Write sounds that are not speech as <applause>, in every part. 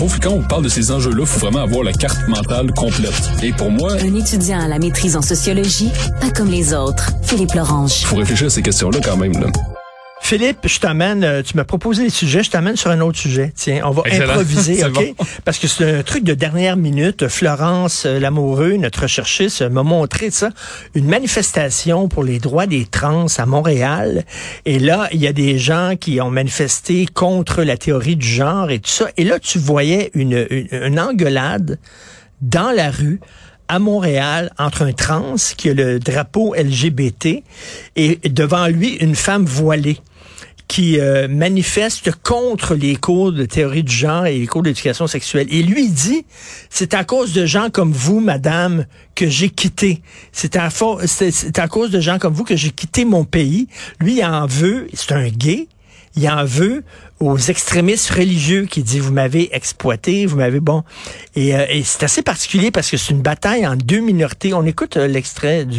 trouve que quand on parle de ces enjeux-là, il faut vraiment avoir la carte mentale complète. Et pour moi... Un étudiant à la maîtrise en sociologie, pas comme les autres. Philippe Lorange. Il faut réfléchir à ces questions-là quand même. Là. Philippe, je t'amène, euh, tu m'as proposé les sujets, je t'amène sur un autre sujet. Tiens, on va improviser, <laughs> OK? Parce que c'est un truc de dernière minute. Florence euh, Lamoureux, notre chercheuse, m'a montré ça, une manifestation pour les droits des trans à Montréal. Et là, il y a des gens qui ont manifesté contre la théorie du genre et tout ça. Et là, tu voyais une, une, engueulade dans la rue à Montréal entre un trans qui a le drapeau LGBT et devant lui une femme voilée qui euh, manifeste contre les cours de théorie du genre et les cours d'éducation sexuelle. Et lui dit, c'est à cause de gens comme vous, madame, que j'ai quitté. C'est à, c'est à cause de gens comme vous que j'ai quitté mon pays. Lui, il en veut, c'est un gay, il en veut aux extrémistes religieux qui dit vous m'avez exploité, vous m'avez bon. Et, euh, et c'est assez particulier parce que c'est une bataille en deux minorités. On écoute euh, l'extrait du.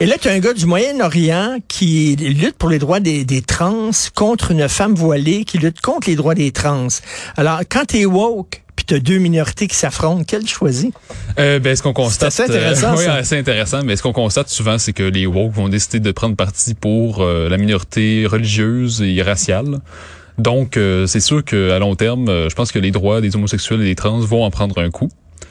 Et là, tu as un gars du Moyen-Orient qui lutte pour les droits des, trans contre une femme voilée qui lutte contre les droits des trans. Alors, quand tu es woke, puis tu as deux minorités qui s'affrontent, quelle choisis? Euh, ben, ce qu'on constate, c'est intéressant. Euh, <laughs> oui, intéressant. Mais ce qu'on constate souvent, c'est que les woke vont décider de prendre parti pour euh, la minorité religieuse et raciale. Donc, euh, c'est sûr qu'à long terme, je pense que les droits des homosexuels et des trans vont en prendre un coup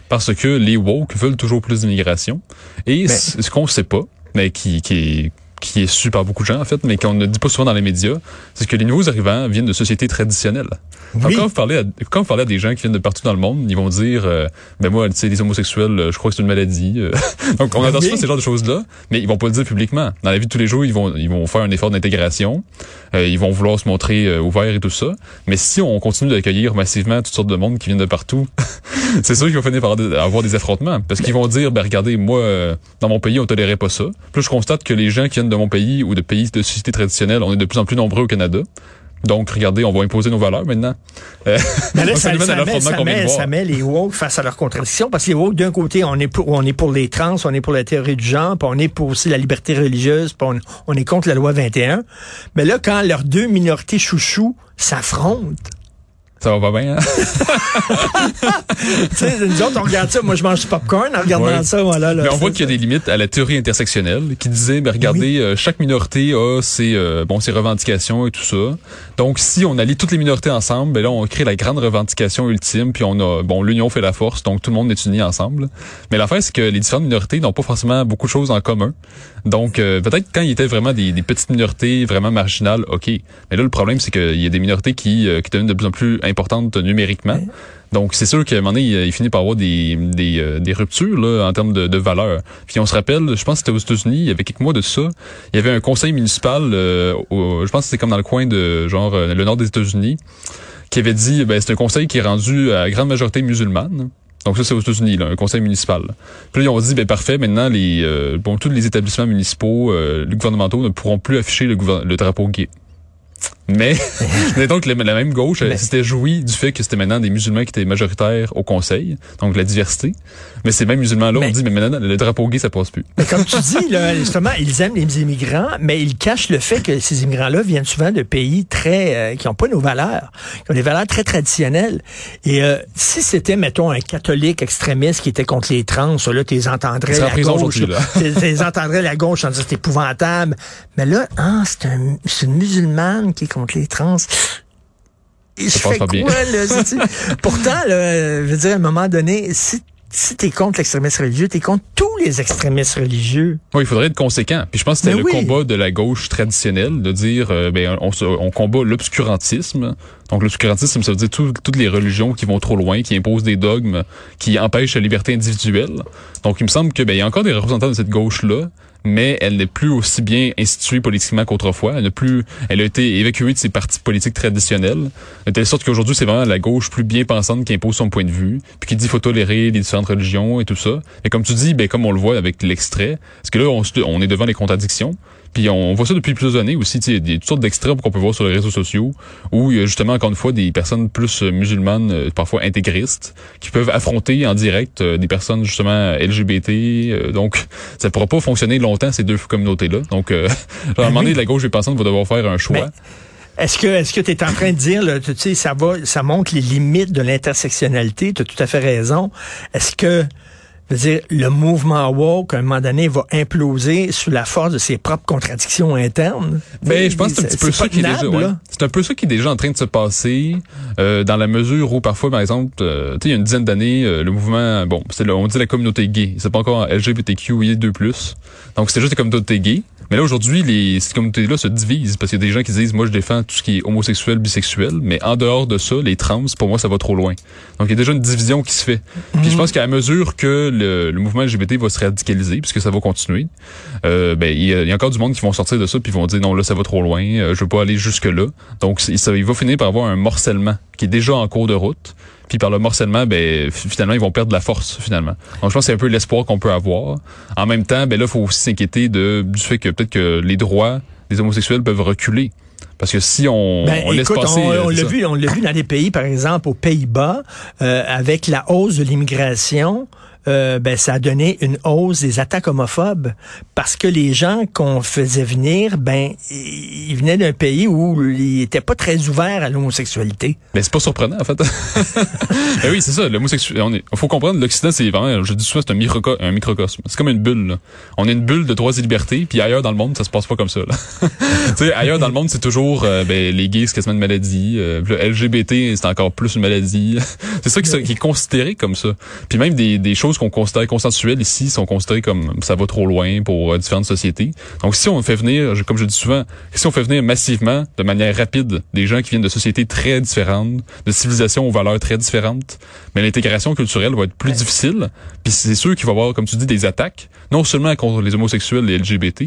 parce que les woke veulent toujours plus d'immigration. Et ce qu'on ne sait pas, mais qui, qui, qui est su par beaucoup de gens, en fait, mais qu'on ne dit pas souvent dans les médias, c'est que les nouveaux arrivants viennent de sociétés traditionnelles. Oui. quand, vous parlez à, quand vous parlez à des gens qui viennent de partout dans le monde, ils vont dire, euh, ben moi, tu sais, les homosexuels, euh, je crois que c'est une maladie. Euh. <laughs> Donc, on adore oui. ces genres de choses-là, mais ils vont pas le dire publiquement. Dans la vie de tous les jours, ils vont, ils vont faire un effort d'intégration, ils vont vouloir se montrer ouverts et tout ça. Mais si on continue d'accueillir massivement toutes sortes de monde qui viennent de partout, <laughs> c'est sûr qu'il va finir par avoir des affrontements. Parce qu'ils vont dire, ben regardez, moi, dans mon pays, on tolérait pas ça. Plus je constate que les gens qui viennent de mon pays ou de pays de sociétés traditionnelles, on est de plus en plus nombreux au Canada. Donc, regardez, on va imposer nos valeurs maintenant. Euh, Mais <laughs> là, ça, ça, met, ça, met, ça, met, les woke face à leurs contradictions, parce que les woke, d'un côté, on est pour, on est pour les trans, on est pour la théorie du genre, puis on est pour aussi la liberté religieuse, puis on, on est contre la loi 21. Mais là, quand leurs deux minorités chouchous s'affrontent, ça va pas bien, hein? <laughs> tu sais, nous autres, on regarde ça. Moi, je mange du popcorn en regardant ça. Voilà, là, Mais on voit qu'il y a des limites à la théorie intersectionnelle qui disait, ben, regardez, euh, chaque minorité a ses, euh, bon, ses revendications et tout ça. Donc, si on allie toutes les minorités ensemble, ben là, on crée la grande revendication ultime, puis on a, bon, l'union fait la force, donc tout le monde est uni ensemble. Mais l'affaire, c'est que les différentes minorités n'ont pas forcément beaucoup de choses en commun. Donc, euh, peut-être quand il était vraiment des, des, petites minorités vraiment marginales, OK. Mais là, le problème, c'est qu'il y a des minorités qui, qui deviennent de plus en plus importante numériquement. Donc, c'est sûr qu'à un moment donné, il, finit par avoir des, des, euh, des ruptures là, en termes de, de valeur. Puis on se rappelle, je pense que c'était aux États-Unis, il y avait quelques mois de ça, il y avait un conseil municipal, euh, je pense que c'était comme dans le coin de genre euh, le nord des États-Unis, qui avait dit, ben, c'est un conseil qui est rendu à grande majorité musulmane. Donc ça, c'est aux États-Unis, un conseil municipal. Puis là, ils ont dit, ben parfait, maintenant, les bon, tous les établissements municipaux, les gouvernementaux ne pourront plus afficher le, le drapeau gay. <laughs> Mais, donc la, la même gauche s'était joui du fait que c'était maintenant des musulmans qui étaient majoritaires au Conseil, donc la diversité. Mais ces mêmes musulmans-là ont dit, mais maintenant, le drapeau gay, ça passe plus. Mais comme tu dis, là, justement, ils aiment les immigrants, mais ils cachent le fait que ces immigrants-là viennent souvent de pays très euh, qui n'ont pas nos valeurs, qui ont des valeurs très traditionnelles. Et euh, si c'était, mettons, un catholique extrémiste qui était contre les trans, là, tu les entendrais la gauche. Tu les entendrais la gauche en disant c'est épouvantable. Mais là, ah, c'est un, une musulmane qui est contre les trans. Et je fais quoi, là? <laughs> Pourtant, là, je veux dire, à un moment donné, si si t'es contre l'extrémisme religieux, t'es contre tous les extrémistes religieux. Oui, il faudrait être conséquent. Puis je pense que c'était le combat de la gauche traditionnelle de dire, euh, ben, on, on combat l'obscurantisme. Donc l'obscurantisme, ça veut dire toutes les religions qui vont trop loin, qui imposent des dogmes, qui empêchent la liberté individuelle. Donc il me semble que ben, il y a encore des représentants de cette gauche-là mais elle n'est plus aussi bien instituée politiquement qu'autrefois. Elle n'a plus, elle a été évacuée de ses partis politiques traditionnels, de telle sorte qu'aujourd'hui c'est vraiment la gauche plus bien pensante qui impose son point de vue, puis qui dit faut tolérer les différentes religions et tout ça. Et comme tu dis, ben comme on le voit avec l'extrait, parce que là on est devant les contradictions. Puis on voit ça depuis plusieurs années aussi. Il y a toutes sortes d'extrêmes qu'on peut voir sur les réseaux sociaux où il y a justement encore une fois des personnes plus musulmanes, parfois intégristes, qui peuvent affronter en direct des personnes justement LGBT. donc ça pourra pas fonctionner longtemps ces deux communautés-là. Donc <laughs> à un moment donné, la gauche et pensante va devoir faire un choix. Est-ce que est-ce que tu es en train de dire là, tu sais ça va ça montre les limites de l'intersectionnalité, tu as tout à fait raison. Est-ce que veux dire, le mouvement woke, à un moment donné, va imploser sous la force de ses propres contradictions internes. Ben, je pense que c'est un petit peu ça qui est déjà, c'est un peu ça qui est déjà en train de se passer, euh, dans la mesure où parfois, par exemple, euh, tu sais, il y a une dizaine d'années, euh, le mouvement, bon, c'est on dit la communauté gay, c'est pas encore LGBTQI2+, donc c'était juste la communauté gay. Mais là, aujourd'hui, les, ces communautés-là se divisent parce qu'il y a des gens qui disent, moi, je défends tout ce qui est homosexuel, bisexuel, mais en dehors de ça, les trans, pour moi, ça va trop loin. Donc, il y a déjà une division qui se fait. Puis je pense qu'à mesure que le, mouvement LGBT va se radicaliser, puisque ça va continuer, euh, ben, il y, a, encore du monde qui vont sortir de ça puis vont dire, non, là, ça va trop loin, euh, je veux pas aller jusque-là. Donc, ça, il va finir par avoir un morcellement qui est déjà en cours de route. Puis par le morcellement, ben finalement ils vont perdre de la force finalement. Donc je pense que c'est un peu l'espoir qu'on peut avoir. En même temps, ben là il faut aussi s'inquiéter de du fait que peut-être que les droits des homosexuels peuvent reculer. Parce que si on, ben, laisse passer, on, on l'a vu, on l'a vu dans des pays, par exemple aux Pays-Bas, euh, avec la hausse de l'immigration. Euh, ben, ça a donné une hausse des attaques homophobes parce que les gens qu'on faisait venir, ben, ils venaient d'un pays où ils n'étaient pas très ouverts à l'homosexualité. Mais ben, c'est pas surprenant, en fait. <laughs> ben oui, c'est ça. L'homosexualité, il faut comprendre, l'Occident, c'est vraiment, je dis souvent, c'est un, micro, un microcosme. C'est comme une bulle. Là. On est une bulle de droits et libertés, puis ailleurs dans le monde, ça se passe pas comme ça. <laughs> tu sais, ailleurs dans le monde, c'est toujours, euh, ben, les gays, c'est quasiment une maladie. Euh, le LGBT, c'est encore plus une maladie. <laughs> c'est ça qui, qui, est considéré comme ça. Puis même des, des choses qu'on considère consensuelles ici sont considérées comme ça va trop loin pour euh, différentes sociétés. Donc si on fait venir, comme je dis souvent, si on fait venir massivement, de manière rapide, des gens qui viennent de sociétés très différentes, de civilisations aux valeurs très différentes, mais l'intégration culturelle va être plus difficile. Puis c'est sûr qu'il va y avoir, comme tu dis, des attaques, non seulement contre les homosexuels, les LGBT,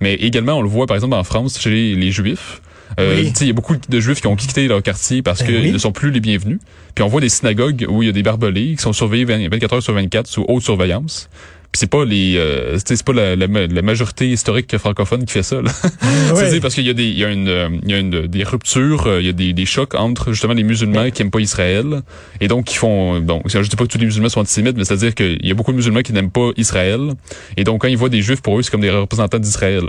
mais également on le voit par exemple en France chez les juifs. Euh, Il y a beaucoup de Juifs qui ont quitté leur quartier parce ben qu'ils ne sont plus les bienvenus. Puis on voit des synagogues où il y a des barbelés qui sont surveillés 24 heures sur 24 sous haute surveillance. Puis c'est pas les euh, c'est pas la, la, majorité historique francophone qui fait ça là. <laughs> c'est parce qu'il y a des il y a une il y a une, des ruptures, euh, il y a des, des chocs entre justement les musulmans qui aiment pas Israël et donc qui font bon je dis pas que tous les musulmans sont antisémites mais c'est à dire qu'il y a beaucoup de musulmans qui n'aiment pas Israël et donc quand ils voient des juifs pour eux c'est comme des représentants d'Israël.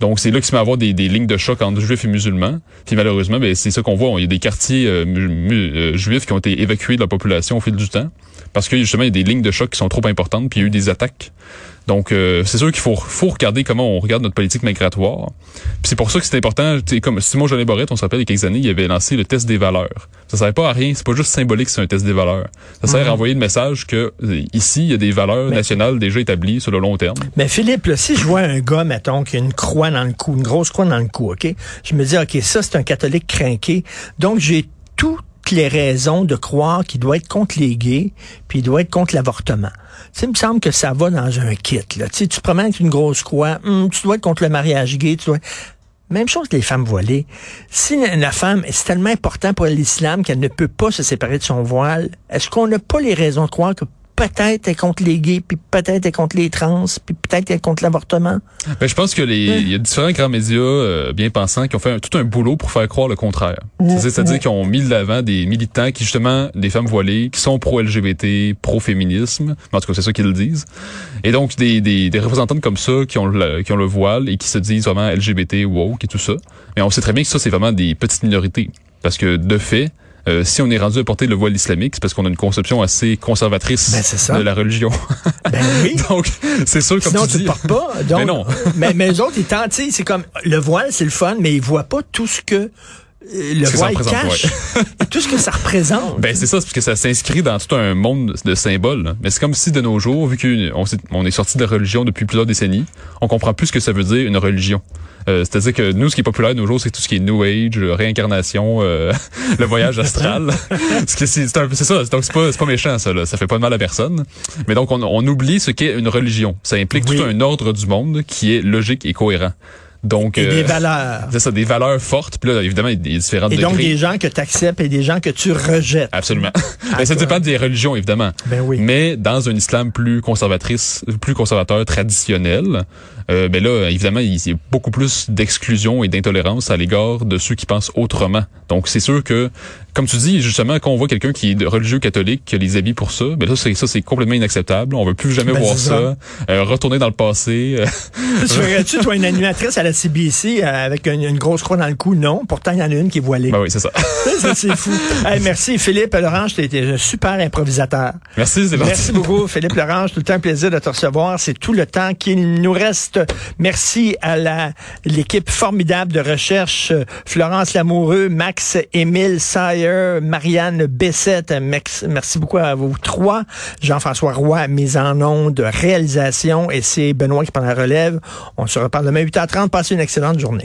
Donc, c'est là qu'il se met à avoir des, des, lignes de choc entre juifs et musulmans. Puis malheureusement, ben, c'est ça qu'on voit. Il y a des quartiers euh, euh, juifs qui ont été évacués de la population au fil du temps parce que justement, il y a des lignes de choc qui sont trop importantes, puis il y a eu des attaques. Donc, euh, c'est sûr qu'il faut, faut regarder comment on regarde notre politique migratoire. c'est pour ça que c'est important. Comme Simon Jolin Borette, on se rappelle, il y a quelques années, il avait lancé le test des valeurs. Ça sert pas à rien. C'est pas juste symbolique, c'est un test des valeurs. Ça sert à mhm. envoyer le message que euh, ici, il y a des valeurs nationales déjà établies sur le long terme. Mais Philippe, si je vois un gars, mettons, qui a une croix dans le cou, une grosse croix dans le cou, OK? Je me dis, OK, ça, c'est un catholique craqué. Donc, j'ai tout les raisons de croire qu'il doit être contre les gays, puis il doit être contre l'avortement. Tu me semble que ça va dans un kit. Là. Tu, tu te promènes une grosse croix, hum, tu dois être contre le mariage gay, tu dois... Même chose que les femmes voilées. Si la femme, c'est tellement important pour l'islam qu'elle ne peut pas se séparer de son voile, est-ce qu'on n'a pas les raisons de croire que peut-être est contre les gays, puis peut-être est contre les trans, puis peut-être est contre l'avortement. Ben, je pense que les, il y a différents grands médias euh, bien pensants qui ont fait tout un boulot pour faire croire le contraire. C'est-à-dire qu'ils ont mis de l'avant des militants qui justement des femmes voilées, qui sont pro-LGBT, pro-féminisme. En tout cas, c'est ça qu'ils disent. Et donc des, des, des représentantes comme ça qui ont le, qui ont le voile et qui se disent vraiment LGBT, woke et tout ça. Mais on sait très bien que ça c'est vraiment des petites minorités parce que de fait euh, si on est rendu à porter le voile islamique, c'est parce qu'on a une conception assez conservatrice ben, de la religion. ben <laughs> oui. donc, c'est sûr, comme Sinon, tu, tu portes pas. <laughs> Donc, mais non. mais, mais eux autres, ils tentent, c'est comme, le voile, c'est le fun, mais ils voient pas tout ce que euh, le voile cache, tout ce que ça représente. Ben c'est ça, parce que ça s'inscrit dans tout un monde de symboles. Mais c'est comme si de nos jours, vu qu'on on est sorti de la religion depuis plusieurs décennies, on comprend plus ce que ça veut dire une religion. Euh, c'est-à-dire que nous, ce qui est populaire de nos jours, c'est tout ce qui est New Age, réincarnation, euh, <laughs> le voyage astral. <laughs> c'est ça. Donc c'est pas, pas méchant ça. Là. Ça fait pas de mal à personne. Mais donc on, on oublie ce qu'est une religion. Ça implique tout un ordre du monde qui est logique et cohérent. Donc, et des valeurs. C'est ça, des valeurs fortes. Puis là, évidemment, il y a Et donc des gens que tu acceptes et des gens que tu rejettes. Absolument. <laughs> Mais ça dépend des religions, évidemment. Ben oui. Mais dans un islam plus conservatrice, plus conservateur, traditionnel, euh, ben là, évidemment, il y a beaucoup plus d'exclusion et d'intolérance à l'égard de ceux qui pensent autrement. Donc, c'est sûr que, comme tu dis, justement, quand on voit quelqu'un qui est de religieux catholique, qui a les habits pour ça, ben ça, c'est ça, c'est complètement inacceptable. On veut plus jamais Ben, voir ça. Euh, retourner dans le passé. euh, Tu ferais-tu, toi, une animatrice à la CBC euh, avec une, une grosse croix dans le cou? Non. Pourtant, il y en a une qui est voilée. ben oui, c'est ça. Ça, c'est fou. Hey, merci, Philippe Lorange. Tu été un super improvisateur. Merci, c'est Merci beaucoup, Philippe Lorange. Tout le temps un plaisir de te recevoir. C'est tout le temps qu'il nous reste. Merci à la l'équipe formidable de recherche. euh, Florence Lamoureux, Max Émile Marianne Bessette. Merci beaucoup à vous trois. Jean-François Roy, mise en onde, de réalisation. Et c'est Benoît qui prend la relève. On se reparle demain 8h30. Passez une excellente journée.